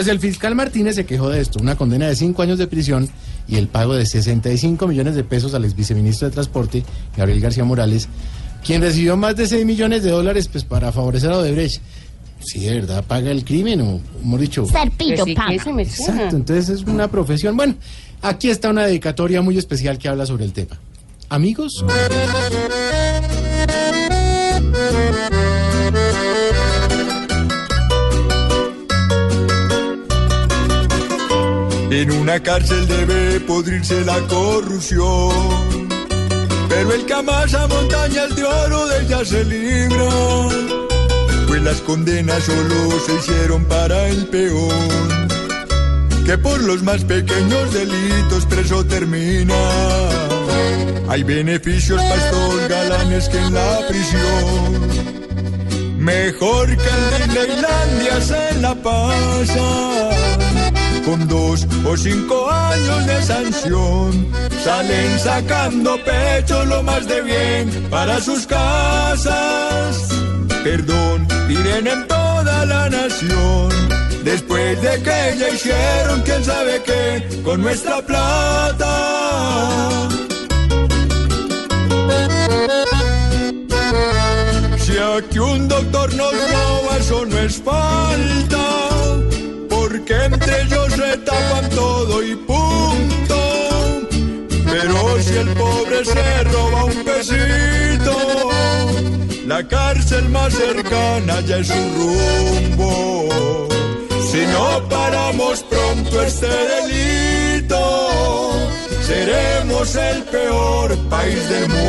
Pues el fiscal Martínez se quejó de esto, una condena de cinco años de prisión y el pago de 65 millones de pesos al ex viceministro de Transporte, Gabriel García Morales, quien recibió más de 6 millones de dólares pues, para favorecer a Odebrecht. Sí, de verdad, paga el crimen o, hemos dicho... Serpillo sí, paga. Exacto, entonces es una profesión. Bueno, aquí está una dedicatoria muy especial que habla sobre el tema. Amigos, En una cárcel debe podrirse la corrupción. Pero el que amasa montañas de oro de ella se libra. Pues las condenas solo se hicieron para el peor. Que por los más pequeños delitos preso termina. Hay beneficios para estos galanes que en la prisión. Mejor que en Disneylandia se la pasa con dos o cinco años de sanción. Salen sacando pecho lo más de bien para sus casas. Perdón, piden en toda la nación. Después de que ya hicieron quién sabe qué con nuestra plata. Si aquí un doctor nos roba, eso no es falta Pero si el pobre se roba un pesito, la cárcel más cercana ya es su rumbo. Si no paramos pronto este delito, seremos el peor país del mundo.